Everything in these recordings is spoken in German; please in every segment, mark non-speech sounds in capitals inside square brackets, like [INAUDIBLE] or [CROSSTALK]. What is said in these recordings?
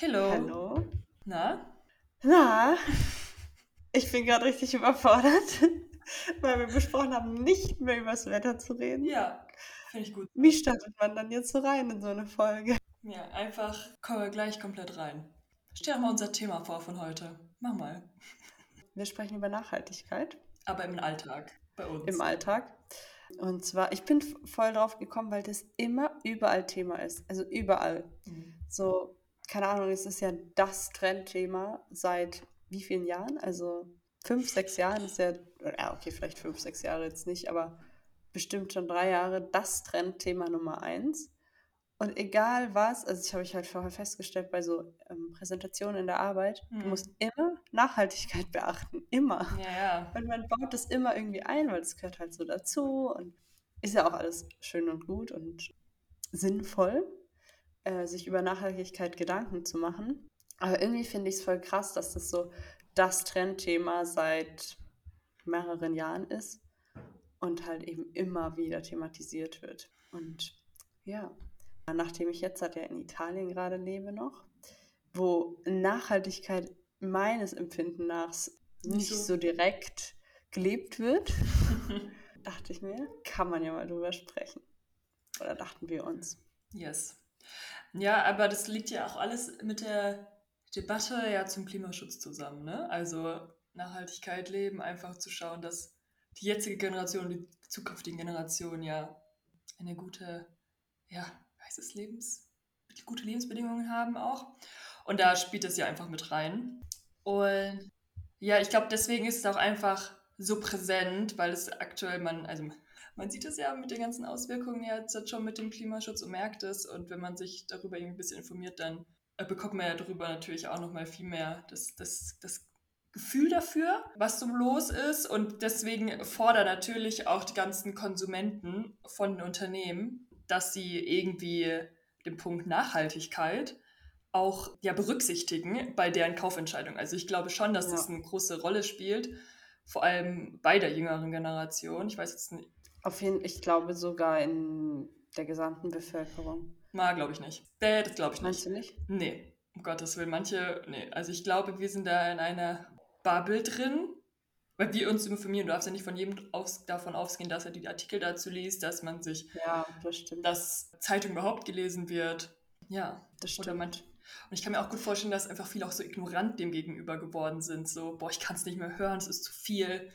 Hallo. Hallo. Na? Na, ich bin gerade richtig überfordert, [LAUGHS] weil wir besprochen haben, nicht mehr über das Wetter zu reden. Ja, finde ich gut. Wie startet man dann jetzt so rein in so eine Folge? Ja, einfach kommen wir gleich komplett rein. Stell doch mal unser Thema vor von heute. Mach mal. Wir sprechen über Nachhaltigkeit Aber im Alltag, bei uns. im Alltag. Und zwar, ich bin voll drauf gekommen, weil das immer überall Thema ist. Also überall. Mhm. So, keine Ahnung, es ist ja das Trendthema seit wie vielen Jahren? Also fünf, sechs Jahren ist ja, ja, okay, vielleicht fünf, sechs Jahre jetzt nicht, aber bestimmt schon drei Jahre das Trendthema Nummer eins. Und egal was, also ich habe ich halt vorher festgestellt bei so ähm, Präsentationen in der Arbeit, du Mhm. musst immer Nachhaltigkeit [LAUGHS] beachten, immer. Ja, ja. Und man baut das immer irgendwie ein, weil das gehört halt so dazu und ist ja auch alles schön und gut und sinnvoll, äh, sich über Nachhaltigkeit Gedanken zu machen. Aber irgendwie finde ich es voll krass, dass das so das Trendthema seit mehreren Jahren ist und halt eben immer wieder thematisiert wird. Und ja, nachdem ich jetzt halt ja in Italien gerade lebe noch, wo Nachhaltigkeit meines Empfinden nach Nicht nicht so. so direkt gelebt wird, [LAUGHS] dachte ich mir, kann man ja mal drüber sprechen. Oder dachten wir uns. Yes. Ja, aber das liegt ja auch alles mit der Debatte ja zum Klimaschutz zusammen, ne? Also Nachhaltigkeit leben, einfach zu schauen, dass die jetzige Generation die zukünftigen Generationen ja eine gute, ja, heißt es Lebens, gute Lebensbedingungen haben auch. Und da spielt das ja einfach mit rein. Und ja, ich glaube, deswegen ist es auch einfach so präsent, weil es aktuell man, also man sieht es ja mit den ganzen Auswirkungen ja jetzt schon mit dem Klimaschutz und merkt es. Und wenn man sich darüber irgendwie ein bisschen informiert, dann äh, bekommt man ja darüber natürlich auch nochmal viel mehr das, das, das Gefühl dafür, was so los ist. Und deswegen fordern natürlich auch die ganzen Konsumenten von den Unternehmen, dass sie irgendwie den Punkt Nachhaltigkeit auch ja, berücksichtigen bei deren Kaufentscheidung. Also ich glaube schon, dass das Ja. eine große Rolle spielt, vor allem bei der jüngeren Generation. Ich weiß jetzt nicht, Auf jeden ich glaube sogar in der gesamten Bevölkerung. mal glaube ich nicht. Nee, das glaube ich Meinst nicht. du nicht? Nee, um Gottes Willen, manche, nee. Also ich glaube, wir sind da in einer Bubble drin, weil wir uns informieren. Du darfst ja nicht von jedem aus, davon ausgehen, dass er die Artikel dazu liest, dass man sich, Ja, das stimmt. dass Zeitung überhaupt gelesen wird. Ja, das oder stimmt. manch. Und ich kann mir auch gut vorstellen, dass einfach viele auch so ignorant dem gegenüber geworden sind. So, boah, ich kann es nicht mehr hören, es ist zu viel.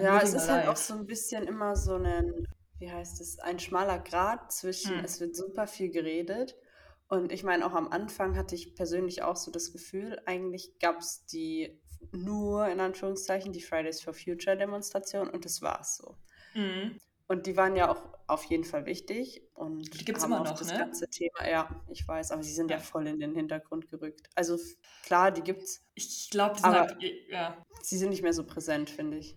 Ja, es ist halt auch so ein bisschen immer so ein, wie heißt es, ein schmaler Grat zwischen, Hm. es wird super viel geredet. Und ich meine, auch am Anfang hatte ich persönlich auch so das Gefühl, eigentlich gab es die nur in Anführungszeichen die Fridays for Future Demonstration und das war's so. Mhm. Und die waren ja auch auf jeden Fall wichtig und Die gibt's haben immer noch, das ne? ganze Thema, ja, ich weiß, aber sie sind ja voll in den Hintergrund gerückt. Also klar, die gibt's, Ich glaube, die sind Aber- halt, ja, sie sind nicht mehr so präsent, finde ich.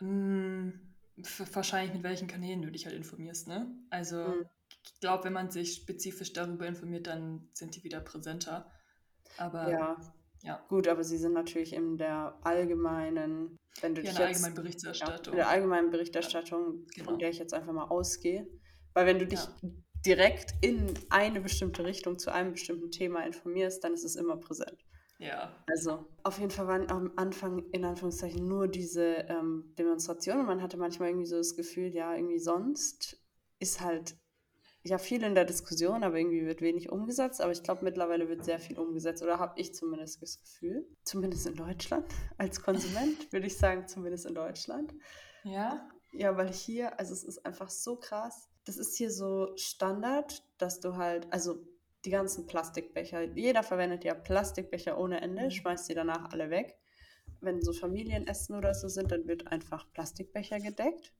F- Wahrscheinlich mit welchen Kanälen du dich halt informierst, ne? Also Mhm. ich glaube, wenn man sich spezifisch darüber informiert, dann sind die wieder präsenter. Aber Ja, ja, gut, aber sie sind natürlich in der allgemeinen, wenn du ja, dich eine jetzt, allgemeine ja, Berichterstattung. in der allgemeinen Berichterstattung, genau. von der ich jetzt einfach mal ausgehe, weil wenn du dich Ja. direkt in eine bestimmte Richtung zu einem bestimmten Thema informierst, dann ist es immer präsent. Ja, Also, auf jeden Fall waren am Anfang in Anführungszeichen nur diese ähm, Demonstrationen. Man hatte manchmal irgendwie so das Gefühl, ja, irgendwie sonst ist halt ja viel in der Diskussion, aber irgendwie wird wenig umgesetzt. Aber ich glaube, mittlerweile wird sehr viel umgesetzt oder habe ich zumindest das Gefühl. Zumindest in Deutschland. [LAUGHS] Als Konsument würde ich sagen, zumindest in Deutschland. ja, Ja, weil hier, also es ist einfach so krass. Das ist hier so Standard, dass du halt, also die ganzen Plastikbecher, jeder verwendet ja Plastikbecher ohne Ende, Mhm. schmeißt die danach alle weg. Wenn so Familienessen oder so sind, dann wird einfach Plastikbecher gedeckt.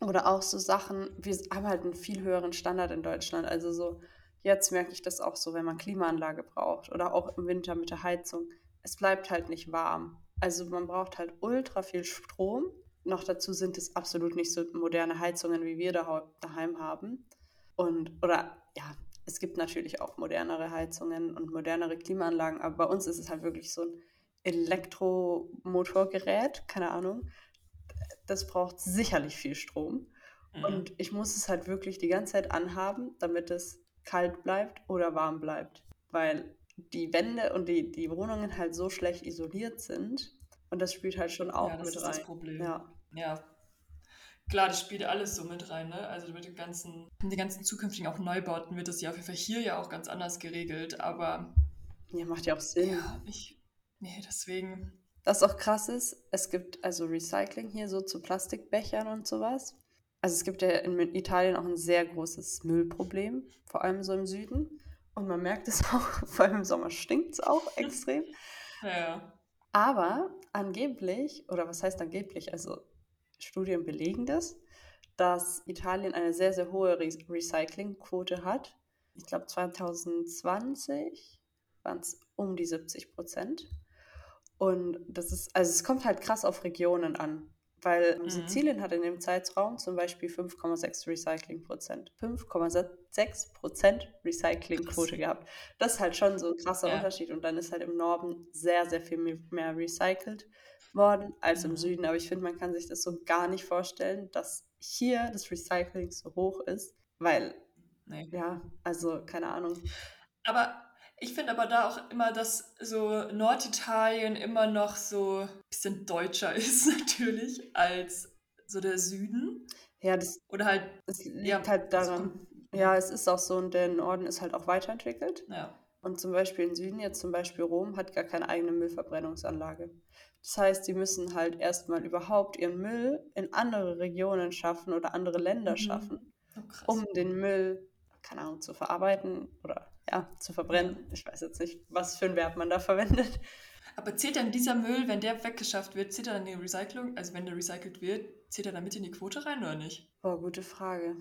Oder auch so Sachen, wir haben halt einen viel höheren Standard in Deutschland. Also so, jetzt merke ich das auch so, wenn man Klimaanlage braucht oder auch im Winter mit der Heizung. Es bleibt halt nicht warm. Also man braucht halt ultra viel Strom. Noch dazu sind es absolut nicht so moderne Heizungen, wie wir da daheim haben. Und, oder ja, es gibt natürlich auch modernere Heizungen und modernere Klimaanlagen, aber bei uns ist es halt wirklich so ein Elektromotorgerät, keine Ahnung. Das braucht sicherlich viel Strom. Mhm. Und ich muss es halt wirklich die ganze Zeit anhaben, damit es kalt bleibt oder warm bleibt. Weil die Wände und die, die Wohnungen halt so schlecht isoliert sind. Und das spielt halt schon auch Ja, das mit ist rein. das Problem. Ja. Ja. Klar, das spielt alles so mit rein, ne? Also mit den ganzen, den ganzen zukünftigen auch Neubauten wird das ja auf jeden Fall hier ja auch ganz anders geregelt. Aber ja, macht ja auch Sinn. ja, ich. Nee, deswegen. Was auch krass ist, es gibt also Recycling hier so zu Plastikbechern und sowas. Also es gibt ja in Italien auch ein sehr großes Müllproblem, vor allem so im Süden. Und man merkt es [LAUGHS] auch, vor allem im Sommer stinkt es auch [LAUGHS] extrem. Ja. Aber angeblich, oder was heißt angeblich, also Studien belegen das, dass Italien eine sehr, sehr hohe Re Recyclingquote hat. Ich glaube 2020 waren es um die 70 Prozent. Und das ist, also es kommt halt krass auf Regionen an. Weil Mhm. Sizilien hat in dem Zeitraum zum Beispiel 5,6 Recyclingprozent. 5,6 Prozent Recyclingquote gehabt. Das ist halt schon so ein krasser Ja. Unterschied. Und dann ist halt im Norden sehr, sehr viel me- mehr recycelt worden als im Mhm. Süden. Aber ich finde, man kann sich das so gar nicht vorstellen, dass hier das Recycling so hoch ist. Weil, Nee. ja, also keine Ahnung. Aber ich finde aber da auch immer, dass so Norditalien immer noch so ein bisschen deutscher [LAUGHS] ist, natürlich, als so der Süden. Ja, das, Oder halt, es liegt ja, halt das daran. Ja, es ist auch so, und der Norden ist halt auch weiterentwickelt. ja. Und zum Beispiel im Süden, jetzt zum Beispiel Rom, hat gar keine eigene Müllverbrennungsanlage. Das heißt, die müssen halt erstmal überhaupt ihren Müll in andere Regionen schaffen oder andere Länder Mhm. schaffen, Oh, um den Müll, keine Ahnung, zu verarbeiten oder ja, zu verbrennen. Ich weiß jetzt nicht, was für ein Verb man da [LAUGHS] verwendet. Aber zählt dann dieser Müll, wenn der weggeschafft wird, zählt er dann in die Recyclung, also wenn der recycelt wird, zählt er dann mit in die Quote rein oder nicht? Boah, gute Frage.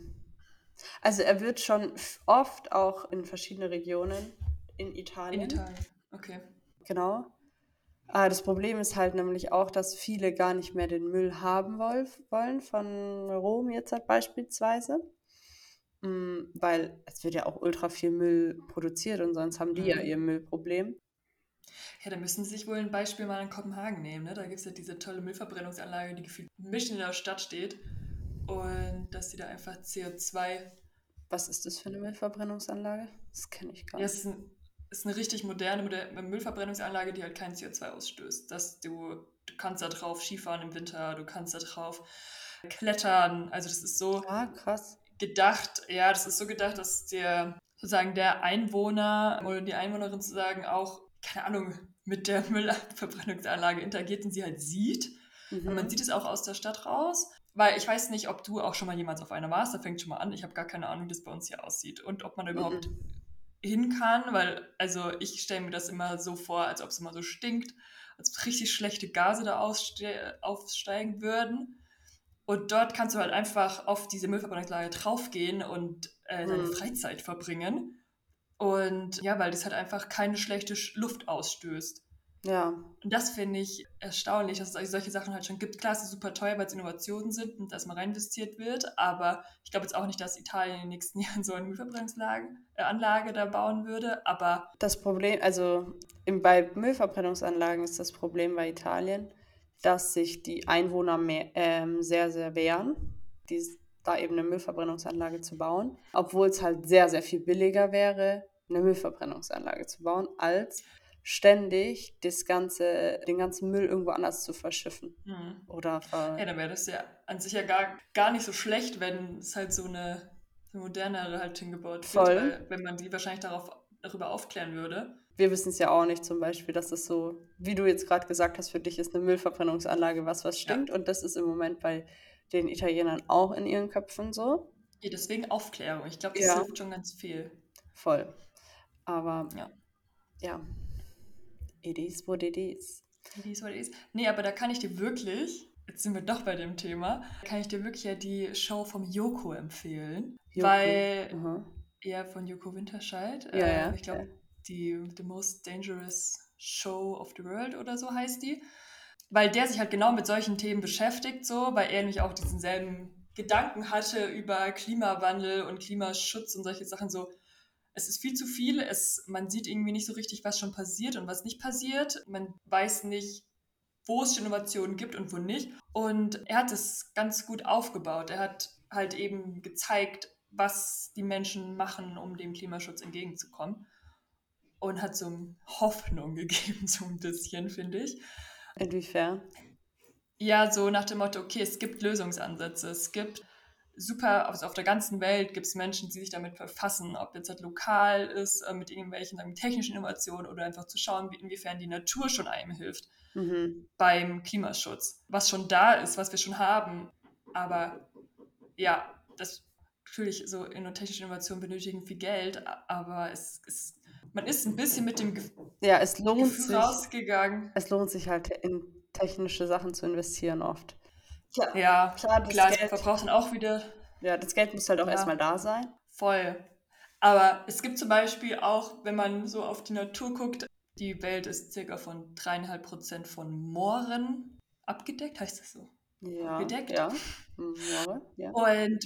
Also er wird schon oft auch in verschiedene Regionen in In Italien. Italien. Okay. Genau. Ah, das Problem ist halt nämlich auch, dass viele gar nicht mehr den Müll haben woll wollen von Rom jetzt halt beispielsweise. Mm, Weil es wird ja auch ultra viel Müll produziert und sonst haben die ja Mhm. ihr Müllproblem. Ja, da müssen sie sich wohl ein Beispiel mal in Kopenhagen nehmen. Ne? Da gibt es ja diese tolle Müllverbrennungsanlage, die gefühlt mitten in der Stadt steht. Und dass die da einfach CO2. Was ist das für eine Müllverbrennungsanlage? Das kenne ich gar Ja, nicht. es ist, ein, ist eine richtig moderne Moder- Müllverbrennungsanlage, die halt kein CO2 ausstößt. Dass du, du kannst da drauf Skifahren im Winter, du kannst da drauf klettern. Also das ist so Ah, krass. gedacht, ja, das ist so gedacht, dass der sozusagen der Einwohner oder die Einwohnerin sozusagen auch, keine Ahnung, mit der Müllverbrennungsanlage interagiert und sie halt sieht. Und man Mhm. sieht es auch aus der Stadt raus. Weil ich weiß nicht, ob du auch schon mal jemals auf einer warst, da fängt schon mal an. Ich habe gar keine Ahnung, wie das bei uns hier aussieht und ob man überhaupt Mhm. Hin kann, weil, also ich stelle mir das immer so vor, als ob es immer so stinkt, als ob richtig schlechte Gase da aufsteigen würden. Und dort kannst du halt einfach auf diese Müllverbrennungslage draufgehen und äh, deine Mhm. Freizeit verbringen. Und ja, weil das halt einfach keine schlechte Sch- Luft ausstößt. Ja. Und das finde ich erstaunlich, dass es solche Sachen halt schon gibt. Klar, es ist super teuer, weil es Innovationen sind und dass mal rein investiert wird. Aber ich glaube jetzt auch nicht, dass Italien in den nächsten [LAUGHS] Jahren so eine Müllverbrennungsanlage äh, da bauen würde. Aber Das Problem, also im, bei Müllverbrennungsanlagen ist das Problem bei Italien, dass sich die Einwohner mehr, ähm, sehr, sehr wehren, dies, da eben eine Müllverbrennungsanlage zu bauen, obwohl es halt sehr, sehr viel billiger wäre, eine Müllverbrennungsanlage zu bauen, als ständig das ganze, den ganzen Müll irgendwo anders zu verschiffen hm, oder ver ja, dann wäre das ja an sich ja gar, gar nicht so schlecht, wenn es halt so eine, eine modernere halt hingebaut wird. Voll. Weil, wenn man die wahrscheinlich darauf, darüber aufklären würde. Wir wissen es ja auch nicht zum Beispiel, dass es so, wie du jetzt gerade gesagt hast, für dich ist eine Müllverbrennungsanlage was, was Ja. stinkt. Und das ist im Moment bei den Italienern auch in ihren Köpfen so. Ja, deswegen Aufklärung. Ich glaube, das Ja. hilft schon ganz viel. Voll. Aber Ja. ja, it is what it is. It is what it is. Nee, aber da kann ich dir wirklich, jetzt sind wir doch bei dem Thema, kann ich dir wirklich ja die Show vom Joko empfehlen. Joko. Weil, Aha. ja, von Joko Winterscheid. Ja, äh, ja, Ich glaube, ja. die The Most Dangerous Show of the World oder so heißt die. Weil der sich halt genau mit solchen Themen beschäftigt, so, weil er nämlich auch diesen selben Gedanken hatte über Klimawandel und Klimaschutz und solche Sachen so. Es ist viel zu viel, es, man sieht irgendwie nicht so richtig, was schon passiert und was nicht passiert. Man weiß nicht, wo es Innovationen gibt und wo nicht. Und er hat es ganz gut aufgebaut. Er hat halt eben gezeigt, was die Menschen machen, um dem Klimaschutz entgegenzukommen. und hat so Hoffnung [LAUGHS] gegeben, so ein bisschen, finde ich. Inwiefern? Ja, so nach dem Motto, okay, es gibt Lösungsansätze, es gibt super, also auf der ganzen Welt gibt es Menschen, die sich damit verfassen, ob jetzt halt lokal ist, äh, mit irgendwelchen sagen, technischen Innovationen oder einfach zu schauen, wie, inwiefern die Natur schon einem hilft mhm. beim Klimaschutz. Was schon da ist, was wir schon haben. Aber ja, das natürlich so in technische Innovationen benötigen viel Geld, aber es, es, man ist ein bisschen mit dem Ge ja, es lohnt Gefühl sich, rausgegangen. Es lohnt sich halt in technische Sachen zu investieren oft. Klar, ja, klar, klar, Geld, verbraucht dann auch wieder. Ja, das Geld muss halt auch ja, erstmal da sein. Voll. Aber es gibt zum Beispiel auch, wenn man so auf die Natur guckt, die Welt ist circa von dreieinhalb Prozent von Mooren abgedeckt, heißt das so? Ja. Bedeckt. Ja. Moore, ja. Und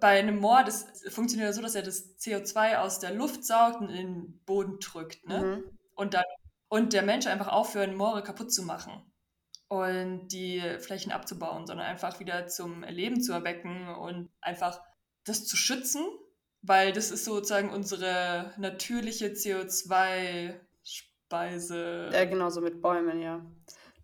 bei einem Moor, das funktioniert so, dass er das CO2 aus der Luft saugt und in den Boden drückt. Ne? Mhm. Und, dann, und der Mensch einfach aufhören, Moore kaputt zu machen und die Flächen abzubauen, sondern einfach wieder zum Leben zu erwecken und einfach das zu schützen, weil das ist sozusagen unsere natürliche CO2-Speise. Ja, genauso mit Bäumen, ja.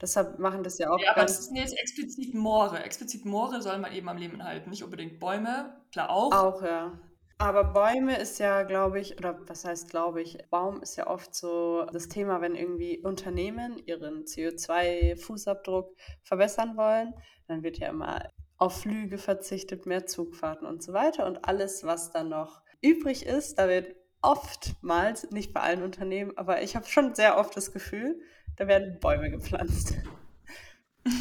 Deshalb machen das ja auch. Ja, aber das sind jetzt explizit Moore. Explizit Moore soll man eben am Leben halten, nicht unbedingt Bäume. Klar auch. Auch, ja. Aber Bäume ist ja, glaube ich, oder was heißt glaube ich, Baum ist ja oft so das Thema, wenn irgendwie Unternehmen ihren CO2-Fußabdruck verbessern wollen, dann wird ja immer auf Flüge verzichtet, mehr Zugfahrten und so weiter. Und alles, was dann noch übrig ist, da wird oftmals, nicht bei allen Unternehmen, aber ich habe schon sehr oft das Gefühl, da werden Bäume gepflanzt. [LAUGHS]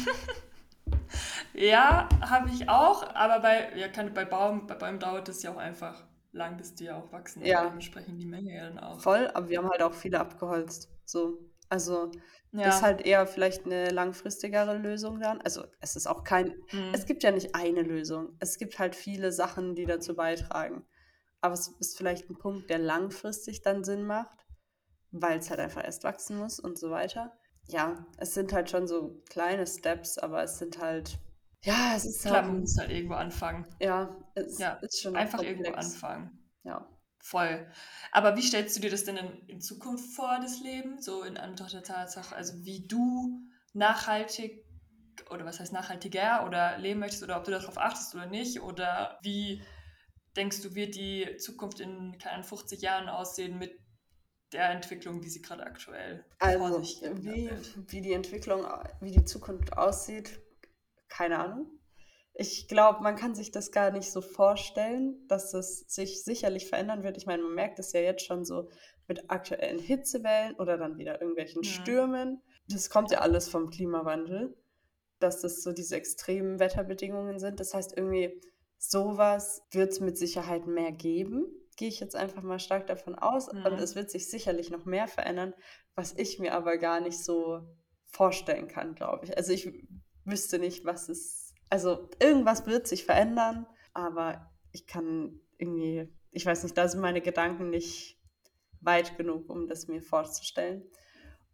ja, habe ich auch, aber bei, ja, kann, bei, Baum, bei Bäumen dauert es ja auch einfach lang, bis die ja auch wachsen. Ja. Dementsprechend die Menge ja dann auch. Voll, aber wir haben halt auch viele abgeholzt. So. Also ja. das ist halt eher vielleicht eine langfristigere Lösung dann. Also es ist auch kein, mhm. es gibt ja nicht eine Lösung. Es gibt halt viele Sachen, die dazu beitragen. Aber es ist vielleicht ein Punkt, der langfristig dann Sinn macht weil es halt einfach erst wachsen muss und so weiter. Ja, es sind halt schon so kleine Steps, aber es sind halt, ja, es ist Klar, halt. man muss halt irgendwo anfangen. Ja, es ja, ist schon einfach komplex. irgendwo anfangen. Ja. Voll. Aber wie stellst du dir das denn in, in Zukunft vor, das Leben? So in Anbetracht der Tatsache, also wie du nachhaltig oder was heißt nachhaltiger oder leben möchtest oder ob du darauf achtest oder nicht oder wie denkst du, wird die Zukunft in kleinen 50 Jahren aussehen mit der Entwicklung, wie sie gerade aktuell also, wie, wie die Entwicklung, wie die Zukunft aussieht, keine Ahnung. Ich glaube, man kann sich das gar nicht so vorstellen, dass es sich sicherlich verändern wird. Ich meine, man merkt es ja jetzt schon so mit aktuellen Hitzewellen oder dann wieder irgendwelchen ja. Stürmen. Das kommt ja alles vom Klimawandel, dass das so diese extremen Wetterbedingungen sind. Das heißt, irgendwie sowas wird es mit Sicherheit mehr geben gehe ich jetzt einfach mal stark davon aus. Mhm. Und es wird sich sicherlich noch mehr verändern, was ich mir aber gar nicht so vorstellen kann, glaube ich. Also ich wüsste nicht, was es. Also irgendwas wird sich verändern, aber ich kann irgendwie, ich weiß nicht, da sind meine Gedanken nicht weit genug, um das mir vorzustellen.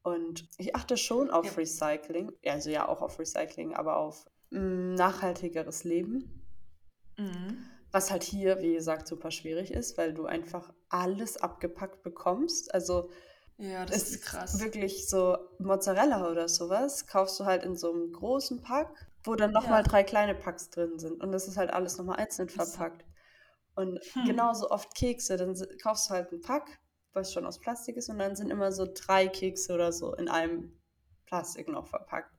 Und ich achte schon auf ja. Recycling, also ja auch auf Recycling, aber auf mm, nachhaltigeres Leben. Mhm. Was halt hier, wie gesagt, super schwierig ist, weil du einfach alles abgepackt bekommst. Also ja, das ist krass. Wirklich so Mozzarella oder sowas kaufst du halt in so einem großen Pack, wo dann nochmal ja. drei kleine Packs drin sind. Und das ist halt alles nochmal einzeln verpackt. Und hm. genauso oft Kekse, dann kaufst du halt einen Pack, was schon aus Plastik ist, und dann sind immer so drei Kekse oder so in einem Plastik noch verpackt.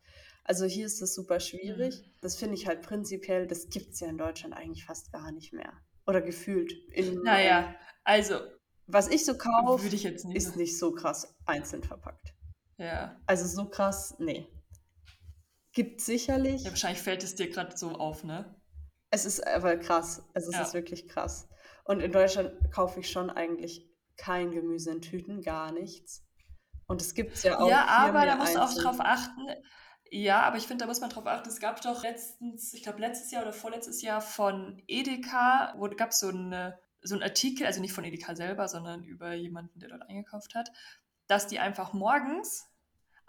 Also hier ist das super schwierig. Mhm. Das finde ich halt prinzipiell, das gibt es ja in Deutschland eigentlich fast gar nicht mehr. Oder gefühlt. In, naja, also. Was ich so kaufe, ist nicht so krass einzeln verpackt. Ja. Also so krass, nee. Gibt sicherlich. Ja, wahrscheinlich fällt es dir gerade so auf, ne? Es ist aber krass. Also es ja. ist wirklich krass. Und in Deutschland kaufe ich schon eigentlich kein Gemüse in Tüten, gar nichts. Und es gibt es ja auch. Ja, aber da musst du auch drauf achten. Ja, aber ich finde, da muss man drauf achten. Es gab doch letztens, ich glaube letztes Jahr oder vorletztes Jahr von Edeka, wo gab es so, eine, so einen Artikel, also nicht von Edeka selber, sondern über jemanden, der dort eingekauft hat, dass die einfach morgens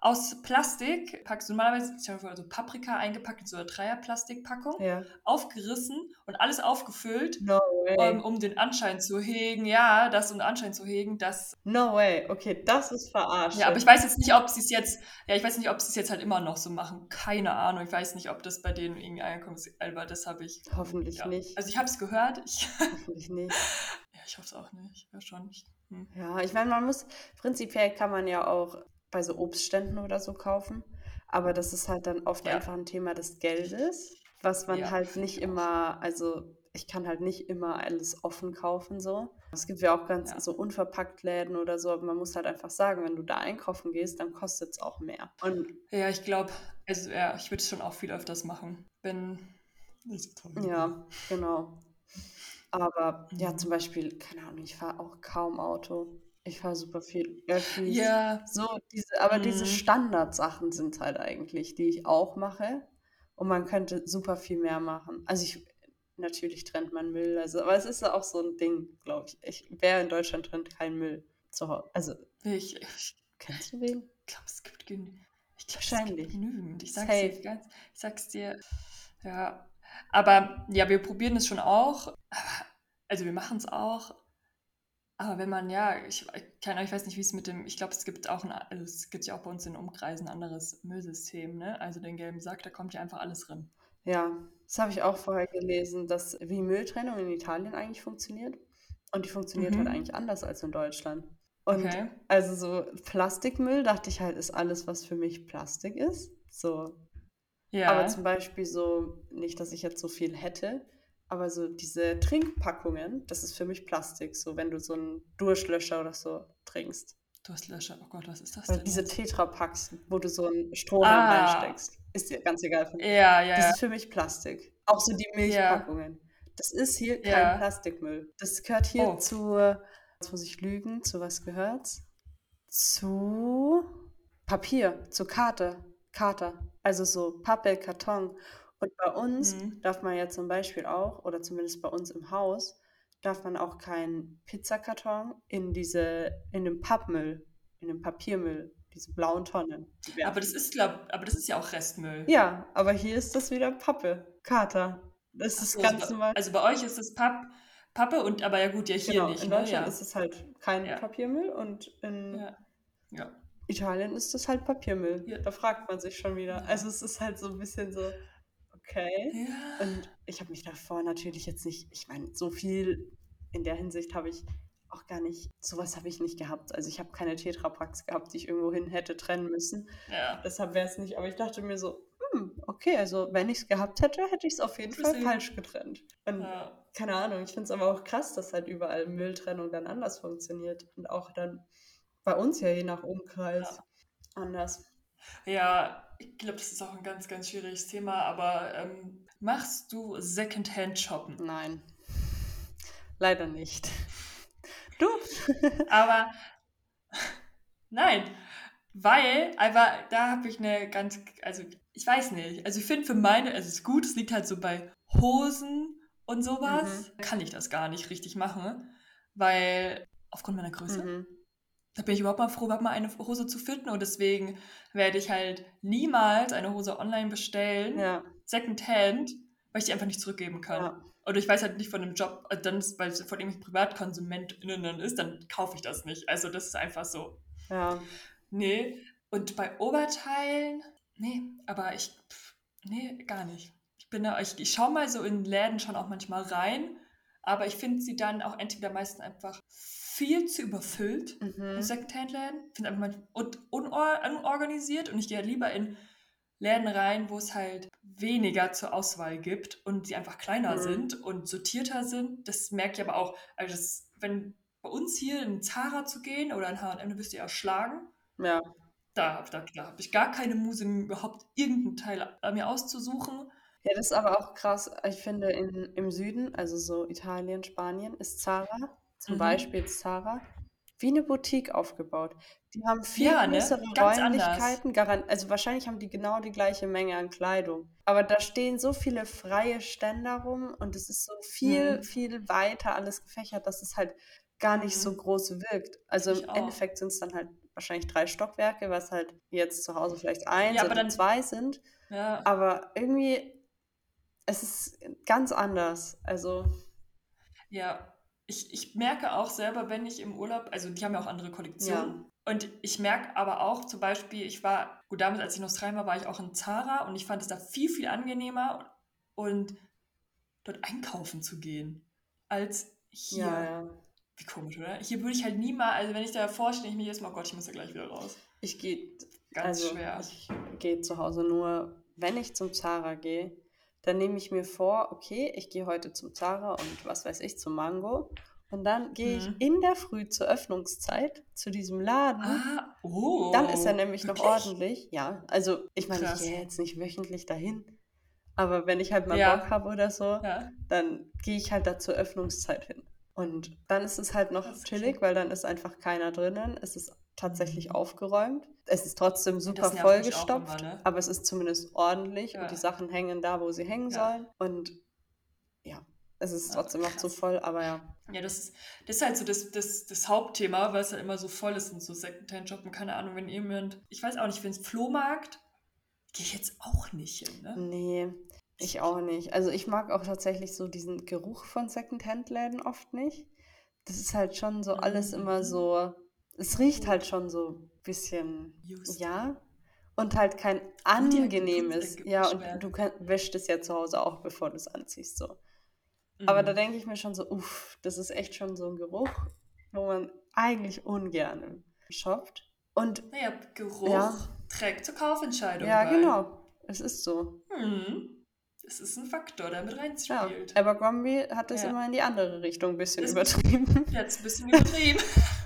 aus Plastik, packst du normalerweise, also Paprika eingepackt in so einer Dreierplastikpackung, ja. aufgerissen und alles aufgefüllt no way. um, um den Anschein zu hegen, ja, das um den Anschein zu hegen, dass No way. Okay, das ist verarscht. Ja, aber ich weiß jetzt nicht, ob sie es jetzt, ja, ich weiß nicht, ob sie es jetzt halt immer noch so machen. Keine Ahnung. Ich weiß nicht, ob das bei denen irgendwie angekommen ist. Aber das habe ich. Hoffentlich Ja. nicht. Also ich habe es gehört. Ich, [LAUGHS] Hoffentlich nicht. ja, ich hoffe es auch nicht. Ja, schon. Hm. Ja, ich meine, man muss, prinzipiell kann man ja auch bei so Obstständen oder so kaufen, aber das ist halt dann oft Ja. einfach ein Thema des Geldes, was man Ja, halt nicht immer, also ich kann halt nicht immer alles offen kaufen so. Es gibt ja auch ganz Ja. so unverpackt Läden oder so, aber man muss halt einfach sagen, wenn du da einkaufen gehst, dann kostet es auch mehr. Und Ja, ich glaube, also ja, ich würde es schon auch viel öfters machen. Wenn. Nicht so toll. ja, genau. Aber ja, Mhm. zum Beispiel, keine Ahnung, ich fahre auch kaum Auto. Ich fahre super viel Öffis. Ja, So, diese, aber diese Mhm. Standardsachen sind halt eigentlich, die ich auch mache. Und man könnte super viel mehr machen. Also ich, natürlich trennt man Müll, also, aber es ist ja auch so ein Ding, glaube ich. ich. Wer in Deutschland trennt keinen Müll zu Hause? Also, ich, ich kennst du wen? glaube, es gibt genügend. Ich glaube, es Wahrscheinlich. gibt genügend. Ich sag's Safe. dir ganz, ich sag's dir. Ja. Aber ja, wir probieren es schon auch. Also wir machen es auch. Aber wenn man, ja, ich, keine ich weiß nicht, wie es mit dem, ich glaube, es gibt auch ein, also es gibt ja auch bei uns in Umkreisen ein anderes Müllsystem, ne? Also den gelben Sack, da kommt ja einfach alles drin. Ja, das habe ich auch vorher gelesen, dass wie Mülltrennung in Italien eigentlich funktioniert. Und die funktioniert halt Mhm. eigentlich anders als in Deutschland. Und Okay. also so Plastikmüll, dachte ich halt, ist alles, was für mich Plastik ist. So, Ja. Aber zum Beispiel so, nicht, dass ich jetzt so viel hätte, aber so diese Trinkpackungen, das ist für mich Plastik, so wenn du so einen Durchlöscher oder so trinkst. Durstlöscher, oh Gott, was ist das Oder denn? diese? Tetrapacks, wo du so einen Strohhalm Ah. reinsteckst. Ist dir ganz egal. Von Ja, ja, Das ja. ist für mich Plastik. Auch so die Milchpackungen. Das ist hier kein Ja. Plastikmüll. Das gehört hier Oh. zu, jetzt muss ich lügen, zu was gehört's? Zu Papier, zu Karte, Karte. Also so Pappe, Karton. Und bei uns Mhm. darf man ja zum Beispiel auch, oder zumindest bei uns im Haus, darf man auch keinen Pizzakarton in diese, in den Pappmüll, in den Papiermüll, diese blauen Tonnen. Aber das ist, glaub, aber das ist ja auch Restmüll. Ja, aber hier ist das wieder Pappe, Kater. Das Ach ist so, ganz also, normal. bei, also bei euch ist es Papp, Pappe und aber ja gut, ja hier Genau, nicht, in ne? Deutschland Ja. ist es halt kein Ja. Papiermüll und in Ja. Ja. Italien ist es halt Papiermüll. Ja. Da fragt man sich schon wieder. Ja. Also es ist halt so ein bisschen so, okay. Ja. Und ich habe mich davor natürlich jetzt nicht, ich meine, so viel in der Hinsicht habe ich auch gar nicht, sowas habe ich nicht gehabt. Also ich habe keine Tetrapacks gehabt, die ich irgendwo hin hätte trennen müssen. ja. Deshalb wäre es nicht, aber ich dachte mir so, hm, okay, also wenn ich es gehabt hätte, hätte ich es auf jeden Fall falsch getrennt. Und ja. keine Ahnung, ich finde es aber auch krass, dass halt überall Mülltrennung dann anders funktioniert. Und auch dann bei uns ja je nach Umkreis anders. Ja, ich glaube, das ist auch ein ganz, ganz schwieriges Thema, aber ähm, machst du Secondhand shoppen? Nein, leider nicht. Du? [LAUGHS] Aber nein, weil, aber da habe ich eine ganz, also ich weiß nicht, also ich finde für meine, also es ist gut, es liegt halt so bei Hosen und sowas, kann ich das gar nicht richtig machen, weil aufgrund meiner Größe, Mhm. Da bin ich überhaupt mal froh, überhaupt mal eine Hose zu finden und deswegen werde ich halt niemals eine Hose online bestellen, Ja, Secondhand, weil ich die einfach nicht zurückgeben kann. ja. Oder ich weiß halt nicht von dem Job, äh, dann weil es von irgendwelchen PrivatkonsumentInnen dann ist, dann kaufe ich das nicht. Also das ist einfach so. Ja, Nee. Und bei Oberteilen, nee, aber ich, pff, nee, gar nicht. Ich bin da, ich, ich schaue mal so in Läden schon auch manchmal rein, aber ich finde sie dann auch entweder meistens einfach viel zu überfüllt in mhm. Secondhand-Läden, finde einfach und unor unorganisiert und ich gehe halt lieber in Läden rein, wo es halt weniger zur Auswahl gibt und die einfach kleiner Mhm. sind und sortierter sind. Das merke ich aber auch, also das, wenn bei uns hier in Zara zu gehen oder in H&M, du wirst du ja erschlagen. ja. Da, da, da habe ich gar keine Muse, überhaupt irgendeinen Teil äh, mir auszusuchen. Ja, das ist aber auch krass. Ich finde, in, im Süden, also so Italien, Spanien, ist Zara, zum Mhm. Beispiel ist Zara, wie eine Boutique aufgebaut. Die haben viel Ja, ne? größere anders. Räumlichkeiten, garan- also wahrscheinlich haben die genau die gleiche Menge an Kleidung. Aber da stehen so viele freie Ständer rum und es ist so viel, Mhm. viel weiter alles gefächert, dass es halt gar nicht Mhm. so groß wirkt. Also Ich im auch. Endeffekt sind es dann halt wahrscheinlich drei Stockwerke, was halt jetzt zu Hause vielleicht eins Ja, aber oder dann- zwei sind. Ja. Aber irgendwie, es ist ganz anders. Also, Ja, ich, ich merke auch selber, wenn ich im Urlaub, also die haben ja auch andere Kollektionen. Ja. Und ich merke aber auch zum Beispiel, ich war, gut, damals, als ich in Australien war, war ich auch in Zara und ich fand es da viel, viel angenehmer und dort einkaufen zu gehen, als hier. Ja, ja. Wie komisch, oder? Hier würde ich halt nie mal, also wenn ich da vorstelle, ich mir jedes Mal, oh Gott, ich muss da gleich wieder raus. Ich gehe Ganz also, schwer. Ich gehe zu Hause nur, wenn ich zum Zara gehe, dann nehme ich mir vor, okay, ich gehe heute zum Zara und was weiß ich, zum Mango. Und dann gehe ich Mhm. in der Früh zur Öffnungszeit zu diesem Laden. Ah, oh. Dann ist er nämlich noch wirklich? ordentlich. Ja, also ich meine, ich Krass. gehe jetzt nicht wöchentlich dahin. Aber wenn ich halt mal Ja. Bock habe oder so, Ja. dann gehe ich halt da zur Öffnungszeit hin. Und dann ist es halt noch chillig, weil dann ist einfach keiner drinnen. Es ist tatsächlich Mhm. aufgeräumt. Es ist trotzdem super auch vollgestopft, ne? aber es ist zumindest ordentlich Ja. und die Sachen hängen da, wo sie hängen Ja. sollen. Und ja, es ist Ah, trotzdem noch zu voll, aber ja. Ja, das ist, das ist halt so das, das, das Hauptthema, weil es halt immer so voll ist in so Secondhand-Shoppen. Keine Ahnung, wenn jemand, ich weiß auch nicht, wenn es Flohmarkt, gehe ich jetzt auch nicht hin, ne? Nee, ich auch nicht. Also ich mag auch tatsächlich so diesen Geruch von Secondhand-Läden oft nicht. Das ist halt schon so alles immer Mhm. so, es riecht halt schon so ein bisschen, Just. ja. Und halt kein ja angenehmes, gut ja, und du kann, wäschst es ja zu Hause auch, bevor du es anziehst, so. Aber da Mhm. denke ich mir schon so, uff, das ist echt schon so ein Geruch, wo man eigentlich ungern shoppt. Und Naja, Geruch Ja. trägt zur Kaufentscheidung ja, bei. genau, es ist so. Hm. Das ist ein Faktor, der mit Ja, reinspielt. Abercrombie hat das Ja. immer in die andere Richtung ein bisschen Das- übertrieben. [LAUGHS] Jetzt ein bisschen übertrieben. [LAUGHS]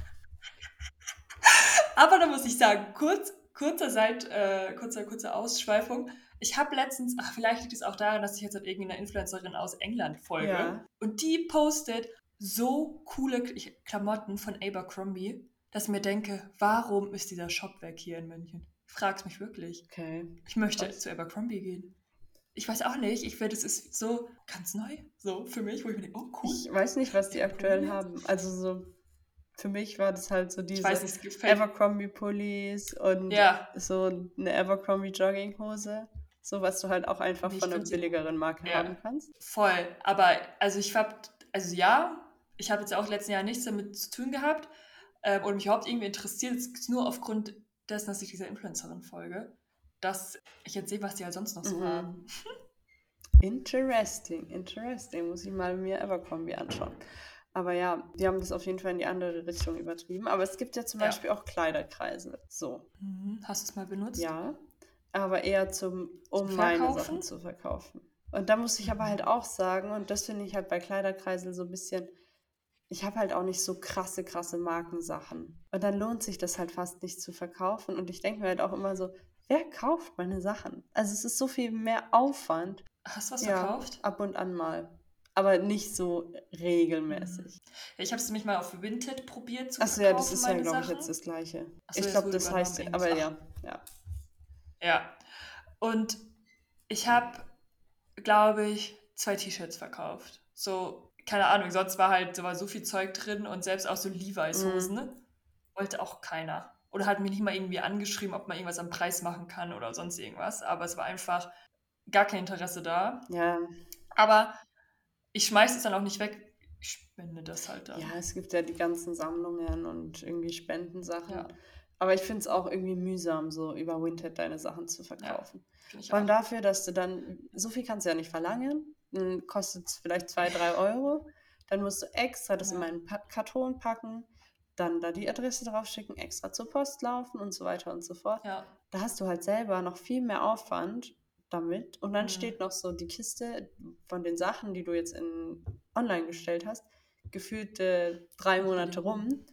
Aber da muss ich sagen, kurz, kurzer, Seit, äh, kurzer, kurze Ausschweifung. Ich habe letztens, ach, vielleicht liegt es auch daran, dass ich jetzt halt irgendeiner Influencerin aus England folge. Ja. Und die postet so coole Klamotten von Abercrombie, dass ich mir denke, warum ist dieser Shop weg hier in München? Frag's mich wirklich. Okay. Ich möchte Krass. zu Abercrombie gehen. Ich weiß auch nicht, ich finde, es ist so ganz neu, so für mich, wo ich mir denke, oh cool. Ich weiß nicht, was die aktuell haben. Also so, für mich war das halt so diese Abercrombie-Pullis und Ja, so eine Abercrombie-Jogginghose. So, was du halt auch einfach Ich von einer billigeren Marke Ja. haben kannst. voll. Aber also ich hab, also ja, ich habe jetzt auch letzten Jahr nichts damit zu tun gehabt ähm, und mich überhaupt irgendwie interessiert. Nur aufgrund dessen, dass ich dieser Influencerin folge, dass ich jetzt sehe, was die halt sonst noch so Mhm. haben. Interesting, interesting. Muss ich mal mir Abercrombie anschauen. Aber ja, die haben das auf jeden Fall in die andere Richtung übertrieben. Aber es gibt ja zum Ja. Beispiel auch Kleiderkreise. So, Mhm. Hast du es mal benutzt? ja. Aber eher zum, um Zum meine? Sachen zu verkaufen. Und da muss ich aber halt auch sagen, und das finde ich halt bei Kleiderkreisel so ein bisschen, ich habe halt auch nicht so krasse, krasse Markensachen. Und dann lohnt sich das halt fast nicht zu verkaufen. Und ich denke mir halt auch immer so, wer kauft meine Sachen? Also es ist so viel mehr Aufwand. Hast du was Ja, verkauft? ab und an mal. Aber nicht so regelmäßig. Ich habe es nämlich mal auf Vinted probiert zu Achso, ja, das ist ja, glaube ich, jetzt das Gleiche. Ach so, ich glaube, das heißt, aber ja, ja. Ja. Und ich habe, glaube ich, zwei T-Shirts verkauft. So, keine Ahnung, sonst war halt so, war so viel Zeug drin und selbst auch so Levi's Mhm. Ne? Wollte auch keiner. Oder hat mich nicht mal irgendwie angeschrieben, ob man irgendwas am Preis machen kann oder sonst irgendwas. Aber es war einfach gar kein Interesse da. Ja, Aber ich schmeiße es dann auch nicht weg. Ich spende das halt dann. ja, es gibt ja die ganzen Sammlungen und irgendwie Spendensachen. Ja. Aber ich finde es auch irgendwie mühsam, so über Vinted deine Sachen zu verkaufen. Allem auch. dafür, dass du dann, so viel kannst du ja nicht verlangen, kostet es vielleicht zwei, drei Euro. Dann musst du extra das in Ja. meinen pa Karton packen, dann da die Adresse draufschicken, extra zur Post laufen und so weiter und so fort. Ja, da hast du halt selber noch viel mehr Aufwand damit. Und dann Mhm. steht noch so die Kiste von den Sachen, die du jetzt in online gestellt hast, gefühlt äh, drei Monate rum.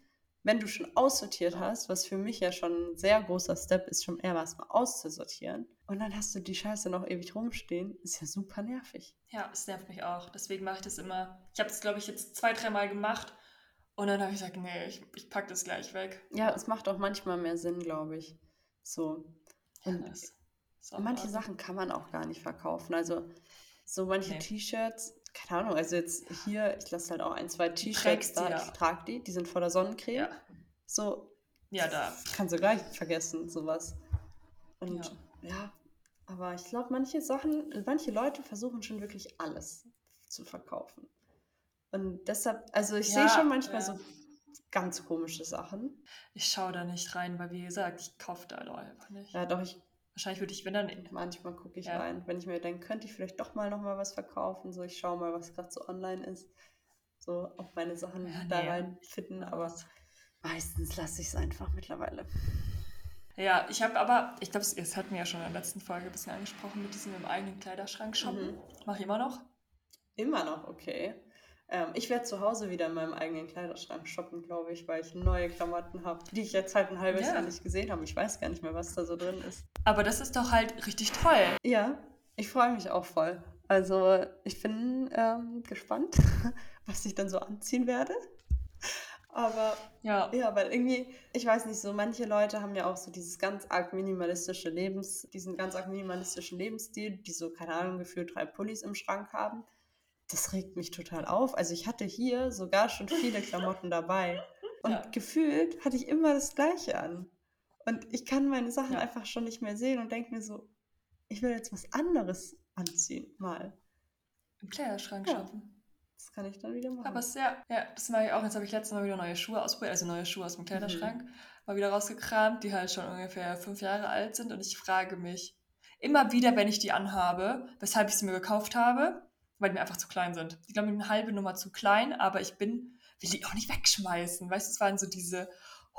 Wenn du schon aussortiert hast, was für mich ja schon ein sehr großer Step ist, schon eher was mal auszusortieren. Und dann hast du die Scheiße noch ewig rumstehen, ist ja super nervig. Ja, es nervt mich auch. Deswegen mache ich das immer. Ich habe das, glaube ich, jetzt zwei, dreimal gemacht. Und dann habe ich gesagt, nee, ich, ich packe das gleich weg. Ja, es macht auch manchmal mehr Sinn, glaube ich. So. Und Das auch manche wahr. Sachen kann man auch gar nicht verkaufen. Also so manche Nee. T-Shirts, keine Ahnung, also jetzt hier, ich lasse halt auch ein, zwei T-Shirts da, ja. ich trage die, die sind voller Sonnencreme. Ja, So, ja da. kannst du gleich vergessen, sowas. Und Ja. ja, aber ich glaube, manche Sachen, manche Leute versuchen schon wirklich alles zu verkaufen. Und deshalb, also ich Ja, sehe schon manchmal so ganz komische Sachen. Ich schaue da nicht rein, weil wie gesagt, ich kaufe da einfach nicht. Ja, doch, ich, Wahrscheinlich würde ich, wenn dann. manchmal gucke ich Ja. rein, wenn ich mir denke, könnte ich vielleicht doch mal noch mal was verkaufen. So, ich schaue mal, was gerade so online ist. So, ob meine Sachen Ja, da nee. reinfitten, aber meistens lasse ich es einfach mittlerweile. Ja, ich habe aber, ich glaube, das hatten wir ja schon in der letzten Folge ein bisschen angesprochen mit diesem im eigenen Kleiderschrank shoppen. Mhm. Mache ich immer noch. Immer noch okay. Ähm, ich werde zu Hause wieder in meinem eigenen Kleiderschrank shoppen, glaube ich, weil ich neue Klamotten habe, die ich jetzt halt ein halbes Ja. Jahr nicht gesehen habe. Ich weiß gar nicht mehr, was da so drin ist. Aber das ist doch halt richtig toll. Ja, ich freue mich auch voll. Also ich bin ähm, gespannt, [LAUGHS] was ich dann so anziehen werde. Aber Ja. ja, weil irgendwie, ich weiß nicht, so manche Leute haben ja auch so dieses ganz arg minimalistische Lebens, diesen ganz arg minimalistischen Lebensstil, die so, keine Ahnung, gefühlt drei Pullis im Schrank haben. Das regt mich total auf. Also ich hatte hier sogar schon viele Klamotten [LAUGHS] dabei. Und Ja. gefühlt hatte ich immer das Gleiche an. Und ich kann meine Sachen Ja. einfach schon nicht mehr sehen und denke mir so, ich will jetzt was anderes anziehen, mal. Im Kleiderschrank Ja. shoppen. Das kann ich dann wieder machen. Aber es ja, ja, das mache ich auch. Jetzt habe ich letztes Mal wieder neue Schuhe ausprobiert, also neue Schuhe aus dem Kleiderschrank, mal wieder rausgekramt, die halt schon ungefähr fünf Jahre alt sind. Und ich frage mich immer wieder, wenn ich die anhabe, weshalb ich sie mir gekauft habe, weil die mir einfach zu klein sind. Ich glaube, eine halbe Nummer zu klein, aber ich bin, will die auch nicht wegschmeißen. Weißt du, es waren so diese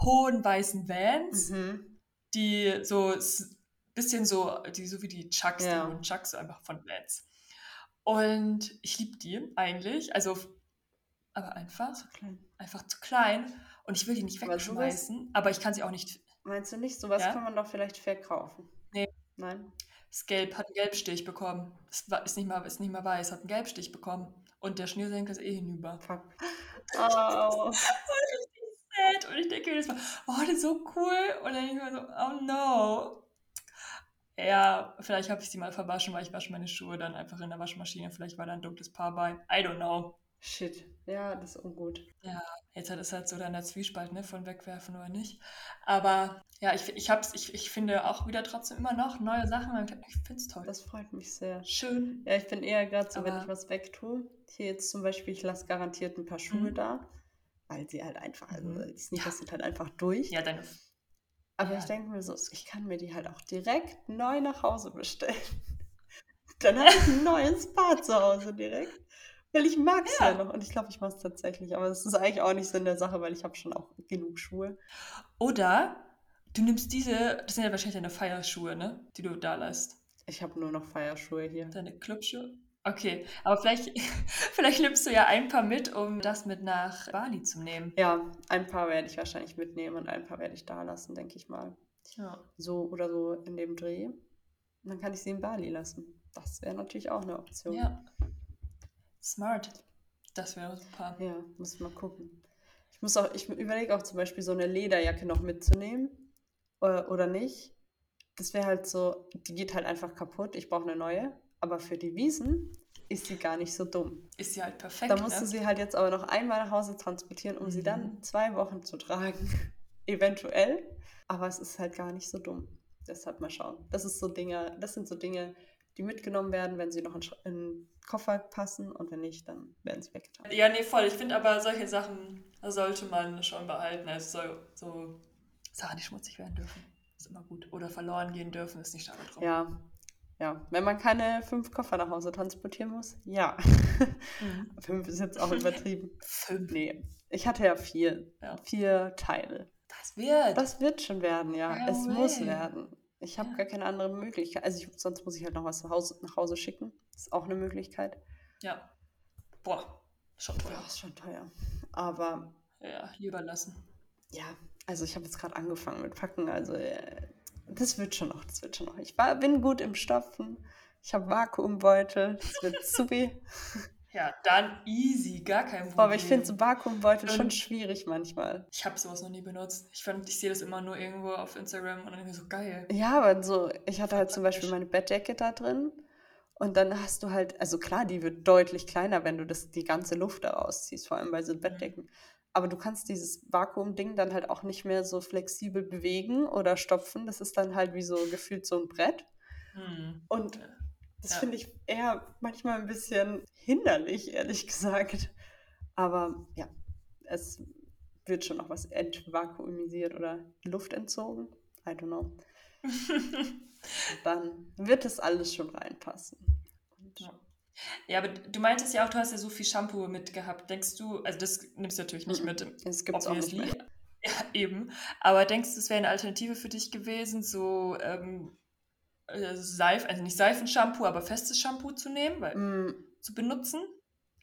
hohen weißen Vans, mhm. die so s- bisschen so, die so wie die Chucks, Ja. die Chucks so einfach von Vans. Und ich liebe die eigentlich, also aber einfach Zu klein. einfach zu klein und ich will die nicht Aber wegschmeißen, aber ich kann sie auch nicht. Meinst du nicht, sowas Ja? kann man doch vielleicht verkaufen? Nee. Nein? Das Gelb hat einen Gelbstich bekommen. War- ist nicht mal, ist nicht mal weiß, hat einen Gelbstich bekommen. Und der Schnürsenkel ist eh hinüber. Fuck. Oh. [LAUGHS] Sad. Und ich denke jedes Mal, oh, das ist so cool. Und dann denke ich mir so, oh no. Ja, vielleicht habe ich sie mal verwaschen, weil ich wasche meine Schuhe dann einfach in der Waschmaschine. Vielleicht war da ein dunkles Paar bei. I don't know. Shit. Ja, das ist ungut. Jetzt hat es halt so dann der Zwiespalt, ne, von wegwerfen oder nicht. Aber ja, ich, ich, hab's, ich, ich finde auch wieder trotzdem immer noch neue Sachen. Ich finde es toll. Das freut mich sehr. Schön. Ja, ich bin eher gerade so, wenn Aber- ich was wegtue. Hier jetzt zum Beispiel, ich lasse garantiert ein paar Schuhe Mhm. da, weil sie halt einfach, also Mhm. die Sneakers sind halt einfach durch. Ja, deine. Aber ja. ich denke mir so, ich kann mir die halt auch direkt neu nach Hause bestellen. [LAUGHS] Dann habe ich ein neues Paar zu Hause direkt. Weil ich mag es ja. Ja. noch. Und ich glaube, ich mache es tatsächlich. Aber es ist eigentlich auch nicht Sinn der Sache, weil ich habe schon auch genug Schuhe. Oder du nimmst diese, das sind ja wahrscheinlich deine Feierschuhe, ne? Die du da lässt. Ich habe nur noch Feierschuhe hier. Deine Clubschuhe. Okay, aber vielleicht, [LAUGHS] vielleicht nimmst du ja ein paar mit, um das mit nach Bali zu nehmen. Ja, ein paar werde ich wahrscheinlich mitnehmen und ein paar werde ich da lassen, denke ich mal. Ja. So oder so in dem Dreh. Und dann kann ich sie in Bali lassen. Das wäre natürlich auch eine Option. ja. Smart. Das wäre super. Ja, muss ich mal gucken. Ich muss auch, ich überlege auch zum Beispiel so eine Lederjacke noch mitzunehmen äh, oder nicht. Das wäre halt so, die geht halt einfach kaputt. Ich brauche eine neue. Aber für die Wiesen ist sie gar nicht so dumm. Ist ja halt perfekt. Da musst du ne? sie halt jetzt aber noch einmal nach Hause transportieren, um sie dann Mhm. zwei Wochen zu tragen. [LAUGHS] Eventuell. Aber es ist halt gar nicht so dumm. Deshalb mal schauen. Das ist so Dinge, das sind so Dinge, die mitgenommen werden, wenn sie noch in, den Koffer passen und wenn nicht, dann werden sie weggetan. Ja, nee, voll. Ich finde aber solche Sachen sollte man schon behalten. Also so, so Sachen, die schmutzig werden dürfen. Ist immer gut. Oder verloren gehen dürfen, ist nicht schade drum. Ja, ja. Wenn man keine fünf Koffer nach Hause transportieren muss, ja. Mhm. [LAUGHS] fünf ist jetzt auch übertrieben. [LAUGHS] Fünf. Nee, ich hatte ja vier. Ja. Vier Teile. Das wird. Das wird schon werden, ja. Ja, es muss way. werden. Ich habe Ja. gar keine andere Möglichkeit. Also ich, sonst muss ich halt noch was nach Hause, nach Hause schicken. Das ist auch eine Möglichkeit. Ja. Boah, schon teuer. ist schon teuer. Aber Ja, lieber lassen. ja, also ich habe jetzt gerade angefangen mit Packen. Also äh, das wird schon noch, das wird schon noch. Ich war, bin gut im Stopfen. Ich habe Vakuumbeutel. Das wird [LAUGHS] supi. Ja, dann easy, gar kein Problem. Aber ich finde so Vakuumbeutel schon Und- schwierig manchmal. Ich habe sowas noch nie benutzt. Ich, fand, ich sehe das immer nur irgendwo auf Instagram und dann denke ich so geil. Ja, aber so, ich hatte halt zum Beispiel meine Bettdecke da drin. Und dann hast du halt, also klar, die wird deutlich kleiner, wenn du das, die ganze Luft da rausziehst, vor allem bei so Bettdecken. Aber du kannst dieses Vakuumding dann halt auch nicht mehr so flexibel bewegen oder stopfen. Das ist dann halt wie so gefühlt so ein Brett. Hm. Und das Ja. finde ich eher manchmal ein bisschen hinderlich, ehrlich gesagt. Aber ja, es wird schon noch was entvakuumisiert oder Luft entzogen. I don't know. [LAUGHS] Dann wird das alles schon reinpassen. Ja. ja. aber du meintest ja auch, du hast ja so viel Shampoo mitgehabt. Denkst du, also das nimmst du natürlich nicht mit. Es gibt auch nicht mehr. [LAUGHS] Ja, eben. Aber denkst du, es wäre eine Alternative für dich gewesen, so ähm, äh, Seif, also nicht Seifenshampoo, aber festes Shampoo zu nehmen, weil, mm. zu benutzen?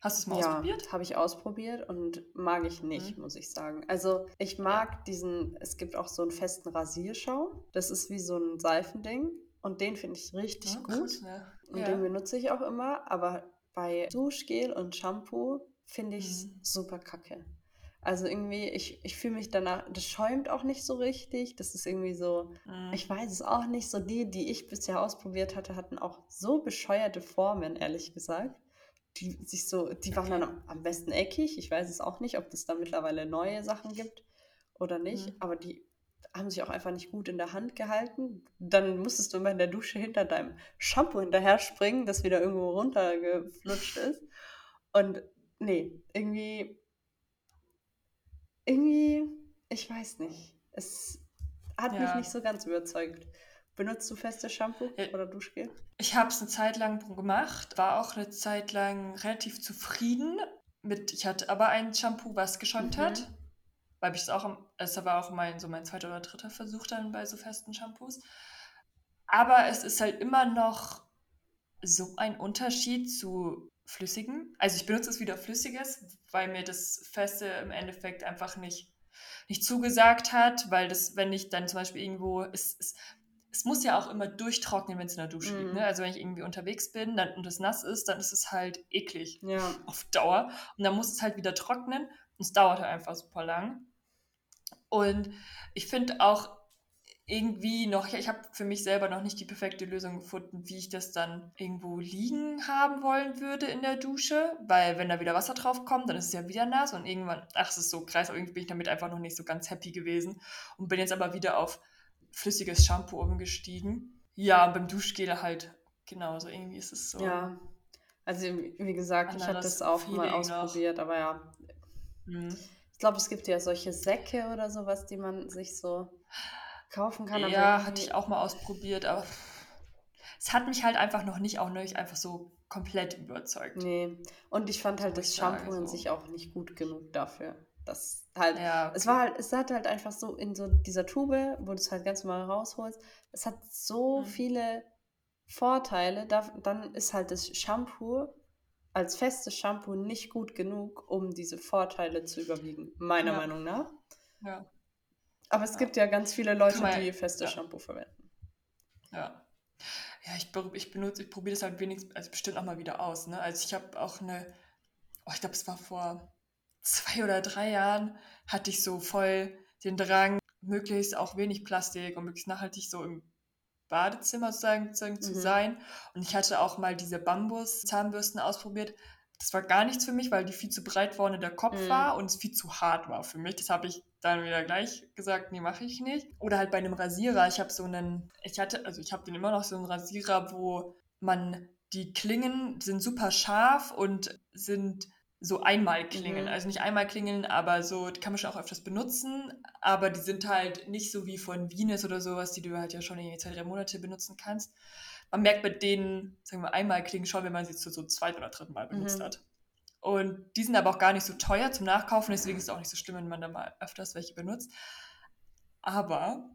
Hast du es mal ja, ausprobiert? habe ich ausprobiert und mag ich nicht, mhm. muss ich sagen. Also ich mag ja. diesen, es gibt auch so einen festen Rasierschaum. Das ist wie so ein Seifending und den finde ich richtig oh, gut. Krass, ja. Und den benutze ich auch immer, aber bei Duschgel und Shampoo finde ich es mhm. super kacke. Also irgendwie, ich, ich fühle mich danach, das schäumt auch nicht so richtig. Das ist irgendwie so, mhm. ich weiß es auch nicht, so die, die ich bisher ausprobiert hatte, hatten auch so bescheuerte Formen, ehrlich gesagt. Die sich so, die waren dann am besten eckig. Ich weiß es auch nicht, ob es da mittlerweile neue Sachen gibt oder nicht, mhm. aber die haben sich auch einfach nicht gut in der Hand gehalten. Dann musstest du immer in der Dusche hinter deinem Shampoo hinterher springen, das wieder irgendwo runtergeflutscht ist. Und nee, irgendwie irgendwie, ich weiß nicht. Es hat ja. mich nicht so ganz überzeugt. Benutzt du festes Shampoo oder Duschgel? Ich habe es eine Zeit lang gemacht, war auch eine Zeit lang relativ zufrieden mit. Ich hatte aber ein Shampoo, was geschäumt mhm. hat, weil ich es auch, es war auch mein so mein zweiter oder dritter Versuch dann bei so festen Shampoos. Aber es ist halt immer noch so ein Unterschied zu flüssigen. Also ich benutze es wieder flüssiges, weil mir das Feste im Endeffekt einfach nicht, nicht zugesagt hat, weil das, wenn ich dann zum Beispiel irgendwo, es, es, es muss ja auch immer durchtrocknen, wenn es in der Dusche mm. liegt. Ne? Mhm. Also wenn ich irgendwie unterwegs bin dann, und es nass ist, dann ist es halt eklig ja. auf Dauer. Und dann muss es halt wieder trocknen und es dauert halt einfach super lang. Und ich finde auch, irgendwie noch, ich habe für mich selber noch nicht die perfekte Lösung gefunden, wie ich das dann irgendwo liegen haben wollen würde in der Dusche, weil wenn da wieder Wasser drauf kommt, dann ist es ja wieder nass und irgendwann, ach, es ist so kreis, irgendwie bin ich damit einfach noch nicht so ganz happy gewesen und bin jetzt aber wieder auf flüssiges Shampoo umgestiegen. Ja, und beim Duschgel halt genauso, irgendwie ist es so. Ja, also wie gesagt, ich habe das auch mal ausprobiert, noch. aber ja. Hm. Ich glaube, es gibt ja solche Säcke oder sowas, die man sich so kaufen kann. Ja, hatte ich auch mal ausprobiert, aber es hat mich halt einfach noch nicht auch nicht einfach so komplett überzeugt. Nee, und ich fand halt das Shampoo in so. sich auch nicht gut genug dafür. Das halt, ja, okay. es war halt, es hat halt einfach so in so dieser Tube, wo du es halt ganz normal rausholst, es hat so mhm. viele Vorteile, da, dann ist halt das Shampoo als festes Shampoo nicht gut genug, um diese Vorteile zu überwiegen, meiner ja. Meinung nach. Ja. Aber es gibt ja ganz viele Leute, man, die festes ja. Shampoo verwenden. Ja. Ja, ich, ich benutze, ich probiere das halt wenigstens, also bestimmt auch mal wieder aus. Ne? Also ich habe auch eine, oh, ich glaube, es war vor zwei oder drei Jahren, hatte ich so voll den Drang, möglichst auch wenig Plastik und möglichst nachhaltig so im Badezimmer sozusagen, sozusagen mhm. zu sein. Und ich hatte auch mal diese Bambus-Zahnbürsten ausprobiert das war gar nichts für mich, weil die viel zu breit vorne der Kopf mhm. war und es viel zu hart war für mich. Das habe ich dann wieder gleich gesagt, nee, mache ich nicht. Oder halt bei einem Rasierer. Ich habe so einen, ich hatte, also ich habe den immer noch so einen Rasierer, wo man die Klingen sind super scharf und sind so einmal klingen. Mhm. Also nicht einmal klingeln, aber so, die kann man schon auch öfters benutzen, aber die sind halt nicht so wie von Venus oder sowas, die du halt ja schon in zwei, drei Monate benutzen kannst man merkt bei denen, sagen wir einmal klingen schon, wenn man sie zu so zweit oder dritten Mal benutzt mhm. hat. Und die sind aber auch gar nicht so teuer zum Nachkaufen, deswegen ist es auch nicht so schlimm, wenn man da mal öfters welche benutzt. Aber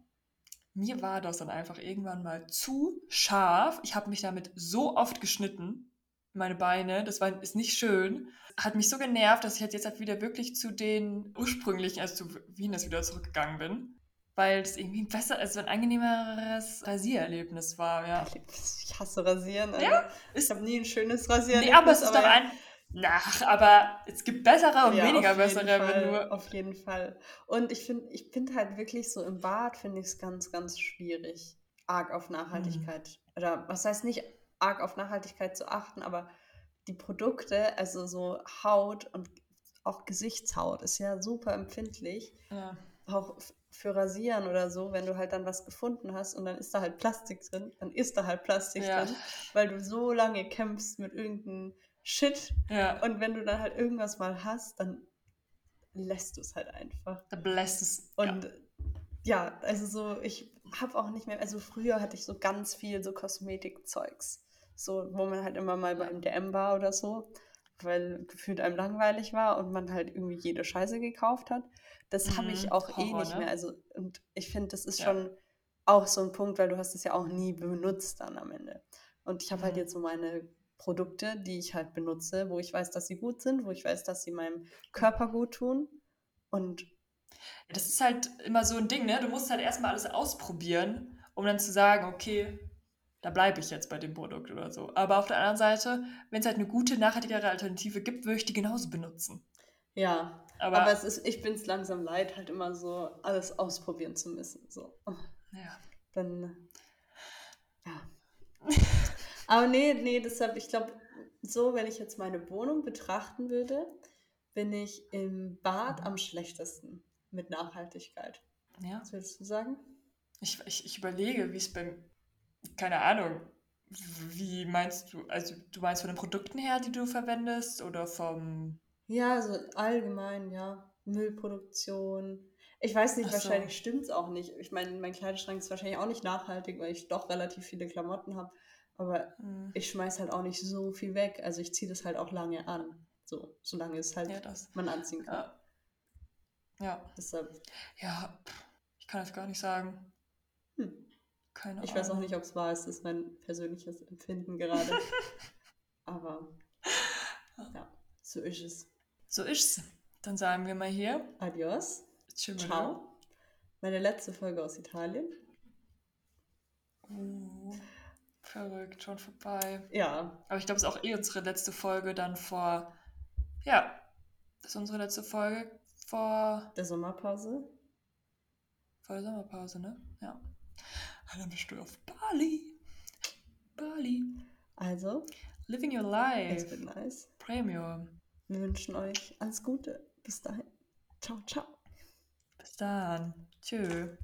mir war das dann einfach irgendwann mal zu scharf. Ich habe mich damit so oft geschnitten, meine Beine, das war, ist nicht schön. Hat mich so genervt, dass ich jetzt halt wieder wirklich zu den ursprünglichen, also zu Venus wieder zurückgegangen bin weil es irgendwie besser, also ein angenehmeres Rasiererlebnis war, ja. Ich hasse Rasieren. Also ja, ich habe nie ein schönes Rasiererlebnis. Nee, aber es ist aber doch ja. ein. Ach, aber es gibt bessere und ja, weniger bessere, Fall, wenn du. Auf jeden Fall. Und ich finde ich find halt wirklich so im Bad finde ich es ganz, ganz schwierig, arg auf Nachhaltigkeit. Mhm. Oder was heißt nicht arg auf Nachhaltigkeit zu achten, aber die Produkte, also so Haut und auch Gesichtshaut, ist ja super empfindlich. Ja. Auch für Rasieren oder so, wenn du halt dann was gefunden hast und dann ist da halt Plastik drin, dann ist da halt Plastik ja. drin, weil du so lange kämpfst mit irgendeinem shit. Ja. Und wenn du dann halt irgendwas mal hast, dann lässt du es halt einfach. Da belässt es. Und ja, ja also so, ich habe auch nicht mehr, also früher hatte ich so ganz viel so Kosmetikzeugs. So, wo man halt immer mal beim DM war oder so, weil gefühlt einem langweilig war und man halt irgendwie jede Scheiße gekauft hat. Das mhm. habe ich auch Horror, eh nicht ne? mehr. Also, und ich finde, das ist ja. schon auch so ein Punkt, weil du hast es ja auch nie benutzt dann am Ende. Und ich habe halt mhm. halt jetzt so meine Produkte, die ich halt benutze, wo ich weiß, dass sie gut sind, wo ich weiß, dass sie meinem Körper gut tun. Und das ist halt immer so ein Ding, ne? Du musst halt erstmal alles ausprobieren, um dann zu sagen, okay, da bleibe ich jetzt bei dem Produkt oder so. Aber auf der anderen Seite, wenn es halt eine gute, nachhaltigere Alternative gibt, würde ich die genauso benutzen. Ja, aber, aber es ist, ich bin es langsam leid, halt immer so alles ausprobieren zu müssen. So. Ja. Dann, ja. Aber nee, nee, deshalb, ich glaube, so, wenn ich jetzt meine Wohnung betrachten würde, bin ich im Bad am schlechtesten mit Nachhaltigkeit. Ja. Was würdest du sagen? Ich, ich, ich überlege, wie es beim, keine Ahnung, wie meinst du, also du meinst von den Produkten her, die du verwendest oder vom... Ja, also allgemein, ja. Müllproduktion. Ich weiß nicht, so. wahrscheinlich stimmt es auch nicht. Ich meine, mein Kleiderschrank ist wahrscheinlich auch nicht nachhaltig, weil ich doch relativ viele Klamotten habe. Aber mhm. ich schmeiß halt auch nicht so viel weg. Also ich ziehe das halt auch lange an. So, solange es halt ja, man anziehen kann. Ja. ja. Deshalb. Ja, ich kann das gar nicht sagen. Hm. Keine Ahnung. Ich weiß auch nicht, ob es wahr ist. Das ist mein persönliches Empfinden gerade. [LAUGHS] Aber ja, so ist es. So ist es. Dann sagen wir mal hier. Adios. Ciao. Meine letzte Folge aus Italien. Uh. Verrückt, schon vorbei. Ja. Aber ich glaube, es ist auch eh unsere letzte Folge dann vor. Ja, das ist unsere letzte Folge vor. Der Sommerpause. Vor der Sommerpause, ne? Ja. Und dann bist du auf Bali. Bali. Also. Living your life. Es wird nice. Premium. Wir wünschen euch alles Gute. Bis dahin. Ciao, ciao. Bis dann. Tschö.